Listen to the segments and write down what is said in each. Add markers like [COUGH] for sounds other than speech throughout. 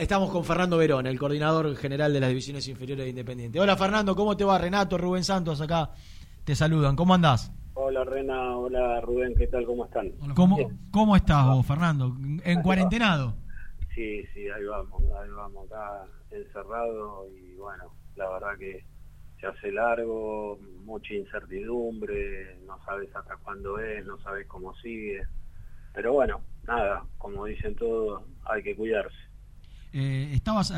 Estamos con Fernando Verón, el coordinador general de las divisiones inferiores de Independiente. Hola Fernando, ¿cómo te va? Renato, Rubén Santos acá te saludan. ¿Cómo andás? Hola Rena, hola Rubén, ¿qué tal? ¿Cómo están? ¿Cómo, ¿Cómo estás vos, Fernando? ¿En cuarentenado? Sí, sí, ahí vamos, ahí vamos, acá encerrado y bueno, la verdad que se hace largo, mucha incertidumbre, no sabes hasta cuándo es, no sabes cómo sigue, pero bueno, nada, como dicen todos, hay que cuidarse. Eh, estabas,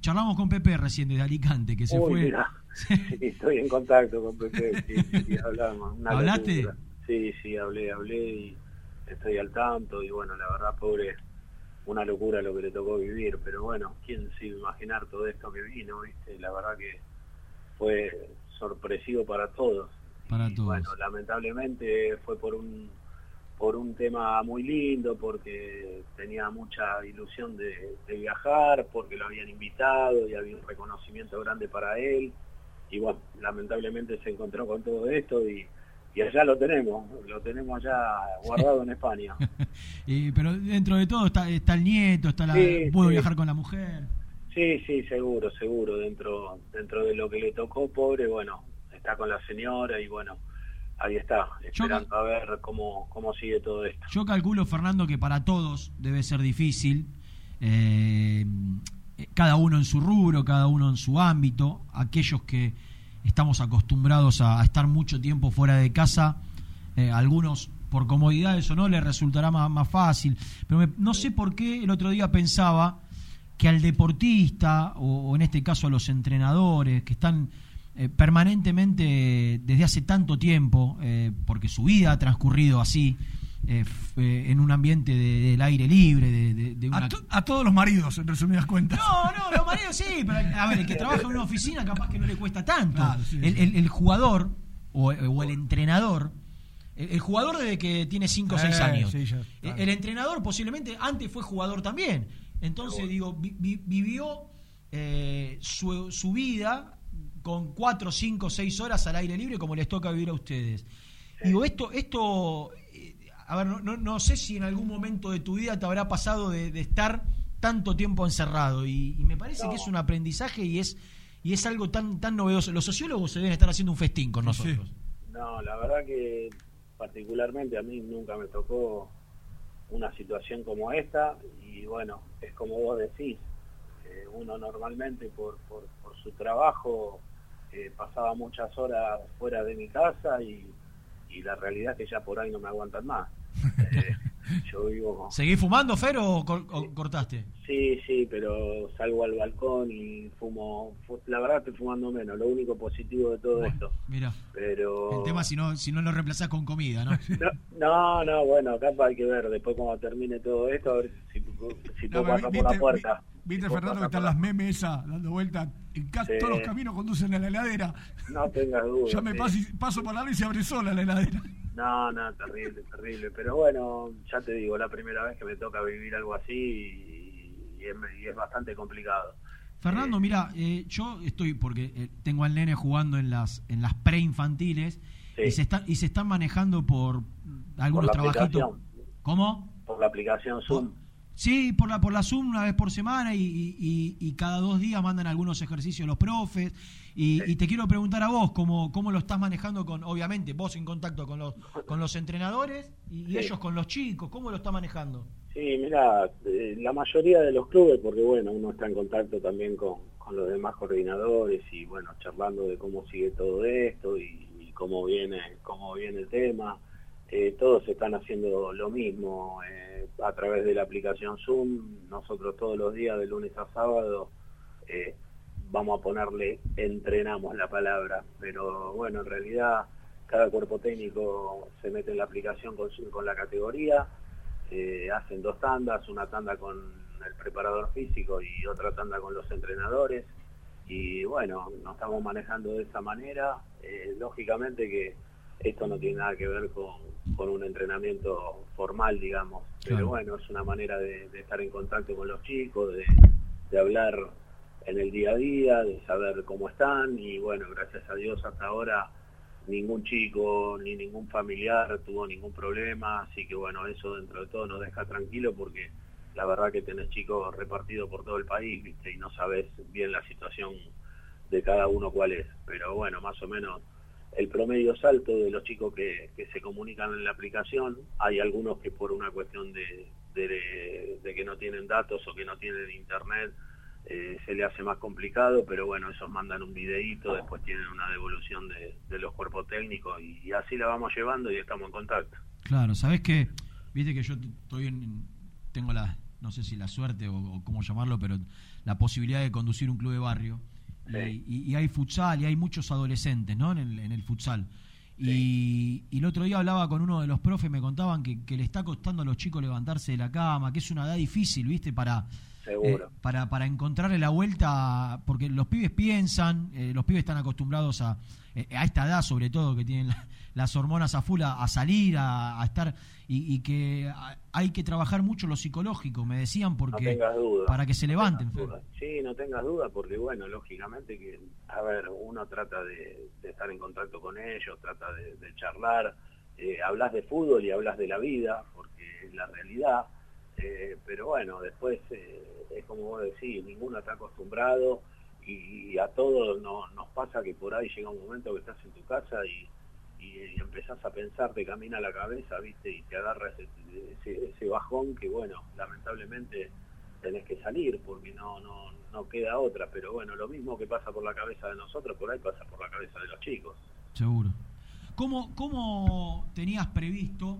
charlamos con Pepe recién de Alicante, que se fue. [LAUGHS] sí, estoy en contacto con Pepe, sí, hablamos. ¿Hablaste? Sí, sí, hablé, hablé y estoy al tanto y bueno, la verdad, pobre, una locura lo que le tocó vivir, pero bueno, quién se iba a imaginar todo esto que vino, viste, la verdad que fue sorpresivo para todos. Para todos. Bueno, lamentablemente fue por un por un tema muy lindo, porque tenía mucha ilusión de, viajar, porque lo habían invitado y había un reconocimiento grande para él. Y bueno, lamentablemente se encontró con todo esto y, y allá lo tenemos, lo tenemos allá guardado en España. [LAUGHS] y, pero dentro de todo está, está el nieto, está la, pudo viajar con la mujer. Sí, sí, seguro, seguro, dentro, dentro de lo que le tocó, pobre, bueno, está con la señora y bueno, ahí está, esperando a ver cómo, cómo sigue todo esto. Yo calculo, Fernando, que para todos debe ser difícil, eh, cada uno en su rubro, cada uno en su ámbito, aquellos que estamos acostumbrados a, estar mucho tiempo fuera de casa, eh, algunos por comodidades o no les resultará más, más fácil, pero no sé por qué el otro día pensaba que al deportista, o en este caso a los entrenadores que están eh, permanentemente desde hace tanto tiempo, eh, porque su vida ha transcurrido así, eh, en un ambiente del aire libre. De, a, todos los maridos, en resumidas cuentas. No, no, los maridos sí, pero a ver, el que trabaja en una oficina capaz que no le cuesta tanto. el, jugador o, el entrenador. El, jugador desde que tiene 5 o 6 años. el, entrenador posiblemente antes fue jugador también. Entonces, digo, vivió su, su vida con cuatro, cinco, seis horas al aire libre como les toca vivir a ustedes. Digo, esto, esto, eh, a ver, no, no, sé si en algún momento de tu vida te habrá pasado de, estar tanto tiempo encerrado y, me parece que es un aprendizaje y es y es algo tan tan novedoso. Los sociólogos se deben estar haciendo un festín con nosotros. No, la verdad que particularmente a mí nunca me tocó una situación como esta y bueno, es como vos decís, eh, uno normalmente por, por, por su trabajo eh, pasaba muchas horas fuera de mi casa y, la realidad es que ya por ahí no me aguantan más. [LAUGHS] [LAUGHS] Yo vivo... ¿Seguís fumando, Fer, o, cortaste? Sí, sí, pero salgo al balcón y fumo... La verdad estoy fumando menos, lo único positivo de todo esto. Mira, pero... el tema si no, si no lo reemplazás con comida, [LAUGHS] ¿no? no, no, bueno, acá hay que ver después cuando termine todo esto, a ver si, si puedo pasar por la puerta. Viste, Fernando, que están las memes esa, dando vuelta. En casi todos los caminos conducen a la heladera. No tengas [LAUGHS] duda. Yo me paso, paso por la y se abre sola la heladera. No, no, terrible, terrible. Pero bueno, ya te digo, la primera vez que me toca vivir algo así y, es, bastante complicado. Fernando, eh, mira, eh, yo estoy, porque eh, tengo al nene jugando en las, en las preinfantiles y, se y se están manejando por algunos trabajitos. ¿Cómo? Por la aplicación Zoom. Sí, por la, por la Zoom una vez por semana y, cada dos días mandan algunos ejercicios los profes. Y, te quiero preguntar a vos, ¿cómo, ¿cómo lo estás manejando con, obviamente, vos en contacto con los, con los entrenadores y, ellos con los chicos? ¿Cómo lo está manejando? Sí, mira, eh, la mayoría de los clubes, porque bueno, uno está en contacto también con, con los demás coordinadores y bueno, charlando de cómo sigue todo esto y, cómo viene cómo viene el tema. Eh, todos están haciendo lo mismo eh, a través de la aplicación Zoom. Nosotros todos los días, de lunes a sábado, eh, vamos a ponerle entrenamos la palabra, pero bueno, en realidad cada cuerpo técnico se mete en la aplicación con, con la categoría, hacen dos tandas, una tanda con el preparador físico y otra tanda con los entrenadores. Y bueno, nos estamos manejando de esa manera. lógicamente que esto no tiene nada que ver con, con un entrenamiento formal, digamos. Pero bueno, es una manera de, estar en contacto con los chicos, de, hablar en el día a día, de saber cómo están y bueno, gracias a Dios hasta ahora ningún chico ni ningún familiar tuvo ningún problema, así que bueno, eso dentro de todo nos deja tranquilo porque la verdad que tenés chicos repartidos por todo el país, ¿viste? Y no sabes bien la situación de cada uno cuál es. Pero bueno, más o menos el promedio es alto de los chicos que, se comunican en la aplicación. Hay algunos que por una cuestión de, de, que no tienen datos o que no tienen internet eh, se le hace más complicado, pero bueno, esos mandan un videíto, después tienen una devolución de, los cuerpos técnicos y, así la vamos llevando y estamos en contacto. Claro, sabes que, viste que yo estoy en, tengo la, no sé si la suerte o, cómo llamarlo, pero la posibilidad de conducir un club de barrio. Y, hay futsal y hay muchos adolescentes ¿no? en, el, en el futsal. Y, el otro día hablaba con uno de los profes, me contaban que, le está costando a los chicos levantarse de la cama, que es una edad difícil, ¿viste? Para, eh, para, para encontrarle la vuelta, porque los pibes piensan, eh, los pibes están acostumbrados a, eh, a esta edad sobre todo, que tienen las hormonas a full, a, salir, a, estar, y, que hay que trabajar mucho lo psicológico, me decían, porque para que se levanten. sí, no tengas duda, porque bueno, lógicamente que, a ver, uno trata de, estar en contacto con ellos, trata de, charlar, hablas de fútbol y hablas de la vida, porque es la realidad, pero bueno, después es como vos decís, ninguno está acostumbrado y, a todos nos pasa que por ahí llega un momento que estás en tu casa y, empezás a pensar, te camina la cabeza, viste, y te agarra ese, bajón que bueno, lamentablemente tenés que salir porque no, no, no queda otra, pero bueno, lo mismo que pasa por la cabeza de nosotros, por ahí pasa por la cabeza de los chicos. Seguro. ¿Cómo, cómo tenías previsto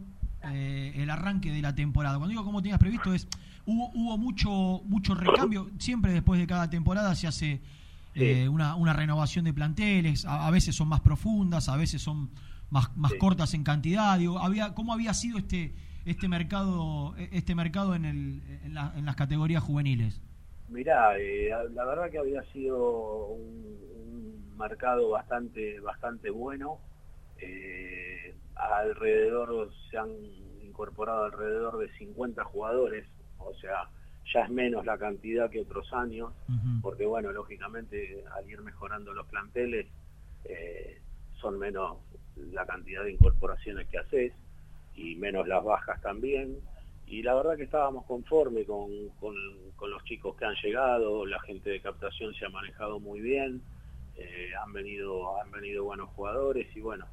eh, el arranque de la temporada. Cuando digo cómo tenías previsto es, hubo, hubo mucho, mucho recambio, siempre después de cada temporada se hace eh, una, una, renovación de planteles, a, veces son más profundas, a veces son más, más cortas en cantidad. Digo, había, ¿Cómo había sido este, este mercado, este mercado en, el, en, las categorías juveniles? Mirá, eh, la verdad que había sido un, mercado bastante, bastante bueno. Eh, alrededor, se han incorporado alrededor de 50 jugadores, o sea, ya es menos la cantidad que otros años, porque bueno, lógicamente al ir mejorando los planteles, eh, son menos la cantidad de incorporaciones que haces y menos las bajas también. Y la verdad que estábamos conformes con, con, los chicos que han llegado, la gente de captación se ha manejado muy bien, eh, han venido han venido buenos jugadores y bueno,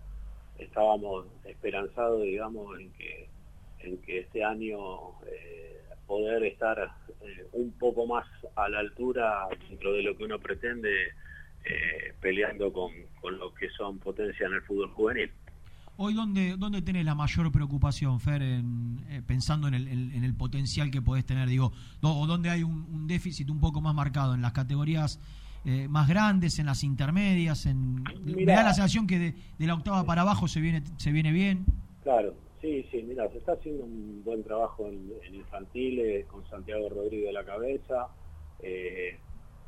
estábamos esperanzados, digamos, en que, en que este año eh, poder estar eh, un poco más a la altura dentro de lo que uno pretende, eh, peleando con, con lo que son potencias en el fútbol juvenil. Hoy, ¿dónde, dónde tenés la mayor preocupación, Fer, pensando en el, en, el, potencial que podés tener? Digo, o dónde hay un déficit un poco más marcado, en las categorías eh, más grandes, en las intermedias? En, me da la sensación que de, la octava para abajo se viene, se viene bien. Claro, sí, sí, mira, se está haciendo un buen trabajo en, infantiles, con Santiago Rodríguez de la cabeza. Eh,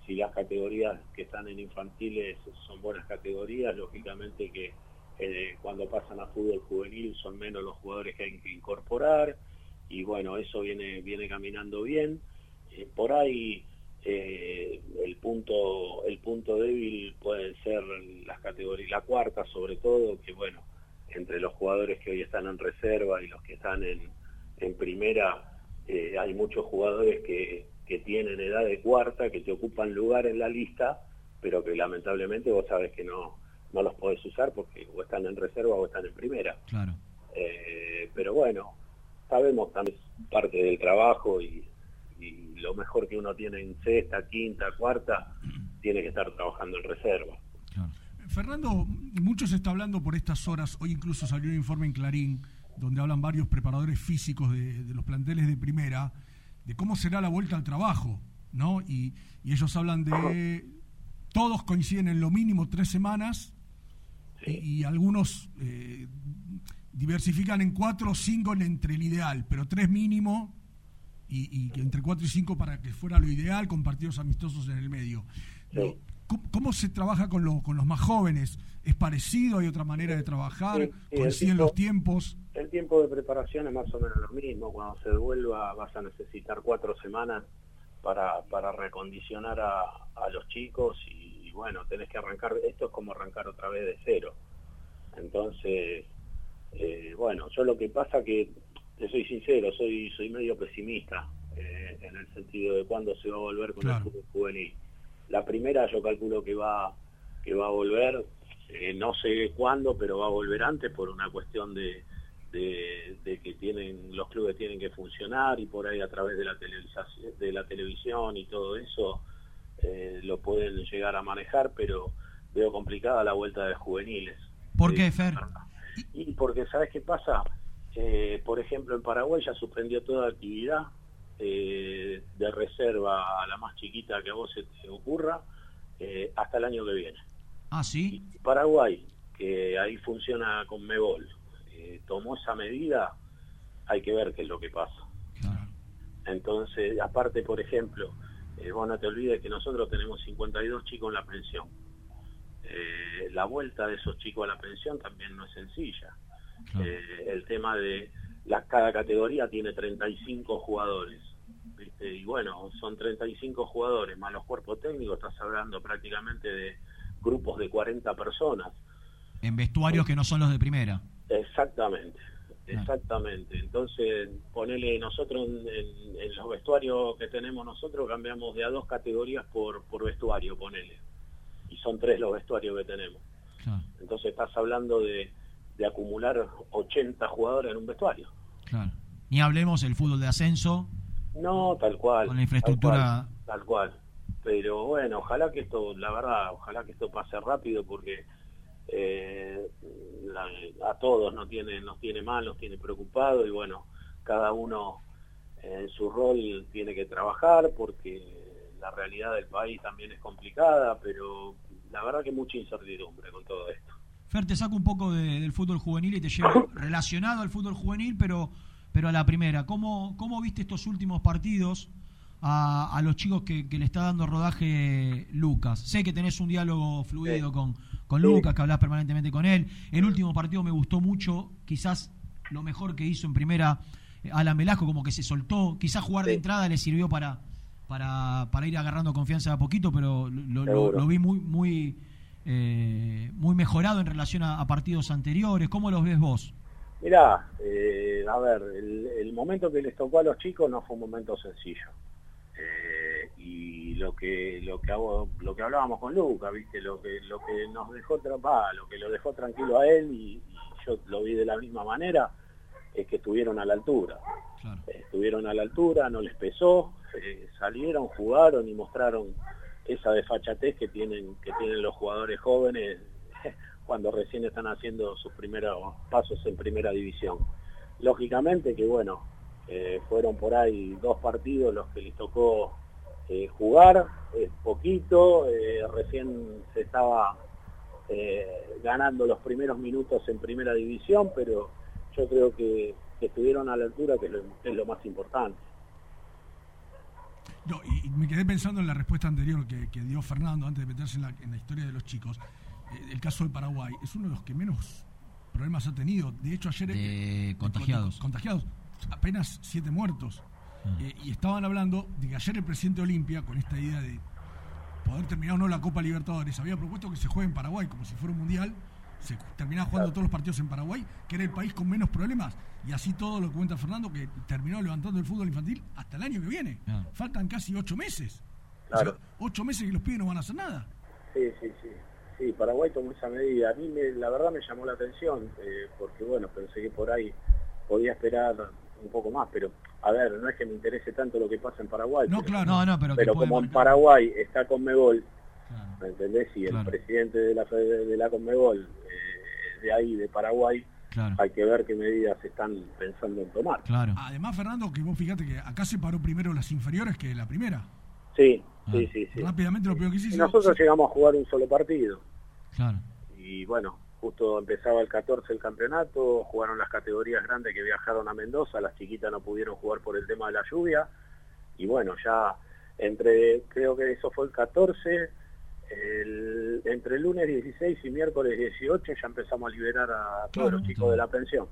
si las categorías que están en infantiles son buenas categorías, lógicamente que eh, cuando pasan a fútbol juvenil son menos los jugadores que hay que incorporar y bueno, eso viene, viene caminando bien. por ahí eh, el punto el punto débil pueden ser las categorías la cuarta sobre todo que bueno entre los jugadores que hoy están en reserva y los que están en, en primera eh, hay muchos jugadores que, que tienen edad de cuarta que te ocupan lugar en la lista pero que lamentablemente vos sabes que no no los podés usar porque o están en reserva o están en primera. Claro. Eh, pero bueno sabemos también parte del trabajo y, y lo mejor que uno tiene en sexta, quinta, cuarta, tiene que estar trabajando en reserva. Fernando, mucho se está hablando por estas horas, hoy incluso salió un informe en Clarín, donde hablan varios preparadores físicos de, los planteles de primera, de cómo será la vuelta al trabajo, ¿no? Y, ellos hablan de, todos coinciden en lo mínimo tres semanas, y, algunos eh, diversifican en cuatro o cinco entre el ideal, pero tres mínimo y, y, entre 4 y 5 para que fuera lo ideal, con partidos amistosos en el medio. ¿Cómo, se trabaja con, lo, con los más jóvenes? ¿Es parecido? ¿Hay otra manera de trabajar? ¿Coinciden los tiempos? El tiempo de preparación es más o menos lo mismo. Cuando se devuelva vas a necesitar cuatro semanas para, para recondicionar a, a los chicos y, bueno, tenés que arrancar, esto es como arrancar otra vez de cero. Entonces, eh, bueno, yo lo que pasa que te soy sincero, soy, soy medio pesimista. eh, en el sentido de cuándo se va a volver con el fútbol juvenil. La primera yo calculo que va, que va a volver, eh, no sé cuándo, pero va a volver antes por una cuestión de, de, que tienen los clubes tienen que funcionar y por ahí a través de la, de la televisión y todo eso eh, lo pueden llegar a manejar, pero veo complicada la vuelta de juveniles. ¿Por qué, Fer? Y porque, ¿sabes qué pasa? Eh, por ejemplo, en Paraguay ya suspendió toda actividad eh, de reserva a la más chiquita que a vos se te ocurra eh, hasta el año que viene. Ah, sí. Paraguay, que ahí funciona con Mebol, tomó esa medida, hay que ver qué es lo que pasa. Entonces, aparte, por ejemplo, vos no te olvides que nosotros tenemos 52 chicos en la pensión. la vuelta de esos chicos a la pensión también no es sencilla. Eh, el tema de la, cada categoría tiene 35 jugadores. Y bueno, son 35 jugadores más los cuerpos técnicos, estás hablando prácticamente de grupos de 40 personas. En vestuarios que no son los de primera. Exactamente, exactamente. Entonces, ponele nosotros en, los vestuarios que tenemos nosotros, cambiamos de a dos categorías por, por vestuario, ponele. Y son tres los vestuarios que tenemos. Entonces estás hablando de de acumular 80 jugadores en un vestuario. Claro. Ni hablemos del fútbol de ascenso. No, tal cual. Con la infraestructura. Tal cual, Pero bueno, ojalá que esto, la verdad, ojalá que esto pase rápido porque eh, a todos nos tiene, nos tiene mal, nos tiene preocupado y bueno, cada uno en su rol tiene que trabajar porque la realidad del país también es complicada, pero la verdad que mucha incertidumbre con todo esto. Fer, te saco un poco del fútbol juvenil y te llevo [LAUGHS] relacionado al fútbol juvenil, pero, pero a la primera. ¿Cómo, cómo viste estos últimos partidos a, los chicos que, le está dando rodaje Lucas? Sé que tenés un diálogo fluido con, con Lucas, que hablas permanentemente con él. El último partido me gustó mucho, quizás lo mejor que hizo en primera eh, Alan Velasco, como que se soltó. Quizás jugar de entrada le sirvió para, para, para ir agarrando confianza a poquito, pero lo, lo vi muy, muy eh, muy mejorado en relación a, partidos anteriores. ¿Cómo los ves vos? Mirá, eh, a ver, el, momento que les tocó a los chicos no fue un momento sencillo. Eh, y lo que lo que hago, lo que hablábamos con Luca, viste, lo que lo que nos dejó lo que lo dejó tranquilo a él y, yo lo vi de la misma manera es que estuvieron a la altura. estuvieron a la altura, no les pesó, salieron, jugaron y mostraron esa desfachatez que tienen que tienen los jugadores jóvenes [LAUGHS] cuando recién están haciendo sus primeros pasos en primera división. Lógicamente que bueno, eh, fueron por ahí dos partidos los que les tocó eh, jugar, poquito, eh, recién se estaba ganando los primeros minutos en primera división, pero yo creo que, estuvieron a la altura, que es lo más importante y, me quedé pensando en la respuesta anterior que, dio Fernando antes de meterse en la, historia de los chicos. Eh, el caso de Paraguay es uno de los que menos problemas ha tenido. De hecho, ayer... De contagiados. contagiados. Apenas siete muertos. Ah. Eh, y estaban hablando de que ayer el presidente Olimpia, con esta idea de poder terminar o no la Copa Libertadores, había propuesto que se juegue en Paraguay como si fuera un mundial se terminaba jugando todos los partidos en Paraguay, que era el país con menos problemas. Y así todo lo que cuenta Fernando, que terminó levantando el fútbol infantil hasta el año que viene. Faltan casi ocho meses. Claro. ocho meses que los pibes no van a hacer nada. Sí, sí, sí. Sí, Paraguay tomó esa medida. A mí me, la verdad me llamó la atención, eh, porque bueno, pensé que por ahí podía esperar un poco más, pero a ver, no es que me interese tanto lo que pasa en Paraguay. No, claro, no, no, pero, pero como en Paraguay está con Mebol, ¿me entendés? Y el presidente de la, de la Conmebol de ahí, de Paraguay, hay que ver qué medidas están pensando en tomar. Claro. Además, Fernando, que vos fíjate que acá se paró primero las inferiores que la primera. Sí, ah. sí, sí, sí. Rápidamente lo peor que hiciste. Nosotros llegamos a jugar un solo partido. Claro. Y bueno, justo empezaba el 14 el campeonato, jugaron las categorías grandes que viajaron a Mendoza, las chiquitas no pudieron jugar por el tema de la lluvia. Y bueno, ya entre, creo que eso fue el 14 el, entre el lunes 16 y miércoles 18 ya empezamos a liberar a todos los chicos de la pensión.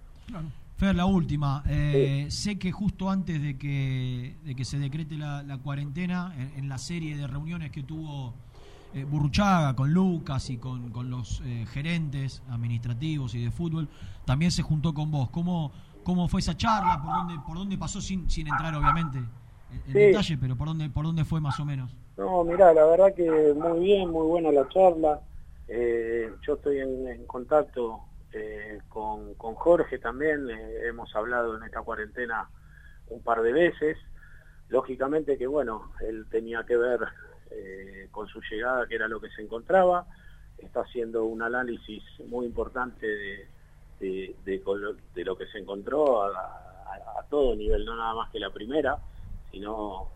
Fer, la última. Eh, sé que justo antes de que, de que se decrete la, cuarentena, en, la serie de reuniones que tuvo eh, Burruchaga con Lucas y con, con los eh, gerentes administrativos y de fútbol, también se juntó con vos. ¿Cómo, cómo fue esa charla? ¿Por dónde, por dónde pasó sin, sin entrar, obviamente, el detalle, pero ¿por dónde, ¿por dónde fue más o menos? No, mira, la verdad que muy bien, muy buena la charla. Eh, yo estoy en, contacto eh, con, con, Jorge también, eh, hemos hablado en esta cuarentena un par de veces. Lógicamente que, bueno, él tenía que ver con su llegada, que era lo que se encontraba. Está haciendo un análisis muy importante de, de, de, lo que se encontró a, todo nivel, no nada más que la primera, sino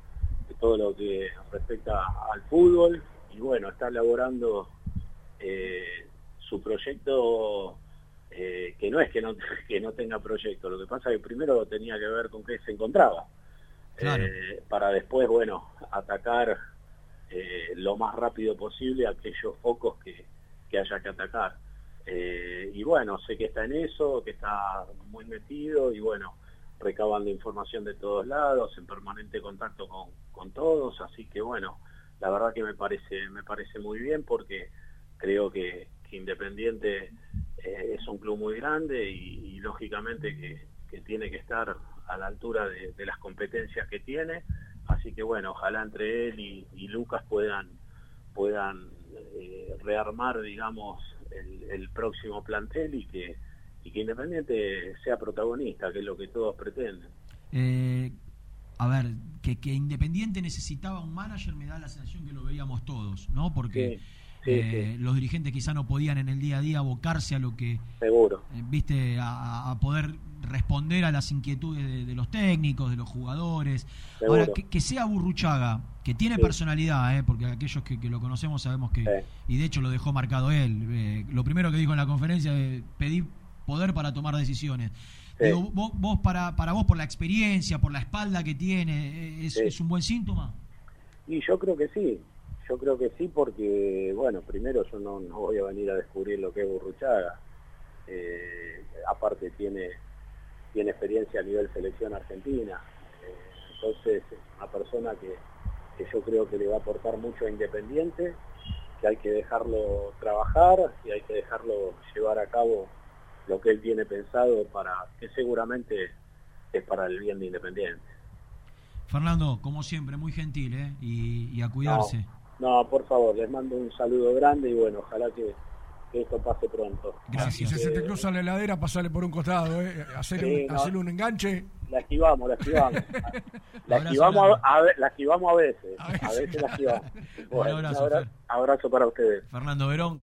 todo lo que respecta al fútbol. Y bueno, está elaborando eh, su proyecto, eh, que no es que no, [LAUGHS] que no tenga proyecto, lo que pasa es que primero tenía que ver con qué se encontraba. Eh, para después, bueno, atacar lo más rápido posible aquellos focos que, que haya que atacar. y bueno, sé que está en eso, que está muy metido y bueno, recabando información de todos lados, en permanente contacto con, con todos, así que bueno, la verdad que me parece, me parece muy bien porque creo que, Independiente eh, es un club muy grande y, lógicamente que, tiene que estar a la altura de, las competencias que tiene, así que bueno, ojalá entre él y, Lucas puedan, puedan eh, rearmar, digamos, el próximo plantel y que y que Independiente sea protagonista, que es lo que todos pretenden. Eh, a ver, que, que, Independiente necesitaba un manager me da la sensación que lo veíamos todos, ¿no? Porque eh, los dirigentes quizá no podían en el día a día abocarse a lo que... Seguro. Eh, viste, a, poder responder a las inquietudes de, los técnicos, de los jugadores. Ahora, que, sea Burruchaga, que tiene personalidad, ¿eh? porque aquellos que, lo conocemos sabemos que... Y de hecho lo dejó marcado él. lo primero que dijo en la conferencia pedir poder para tomar decisiones. vos, para, para vos, por la experiencia, por la espalda que tiene, ¿es, un buen síntoma? Y yo creo que sí, yo creo que sí porque, bueno, primero yo no, voy a venir a descubrir lo que es Burruchaga. Eh, aparte tiene, tiene experiencia a nivel selección argentina. Eh, entonces es una persona que, que yo creo que le va a aportar mucho a Independiente, que hay que dejarlo trabajar y hay que dejarlo llevar a cabo lo que él tiene pensado para que seguramente es para el bien de Independiente. Fernando, como siempre, muy gentil ¿eh? y, a cuidarse. No, por favor, les mando un saludo grande y bueno, ojalá que, esto pase pronto. Gracias. Si se te cruza la heladera, pasale por un costado, ¿eh? hacerle, un, enganche. La esquivamos, la esquivamos. [LAUGHS] la, esquivamos a, la esquivamos a veces. A veces, la esquivamos. [LAUGHS] Bueno, un abrazo, abrazo para ustedes. Fernando Verón.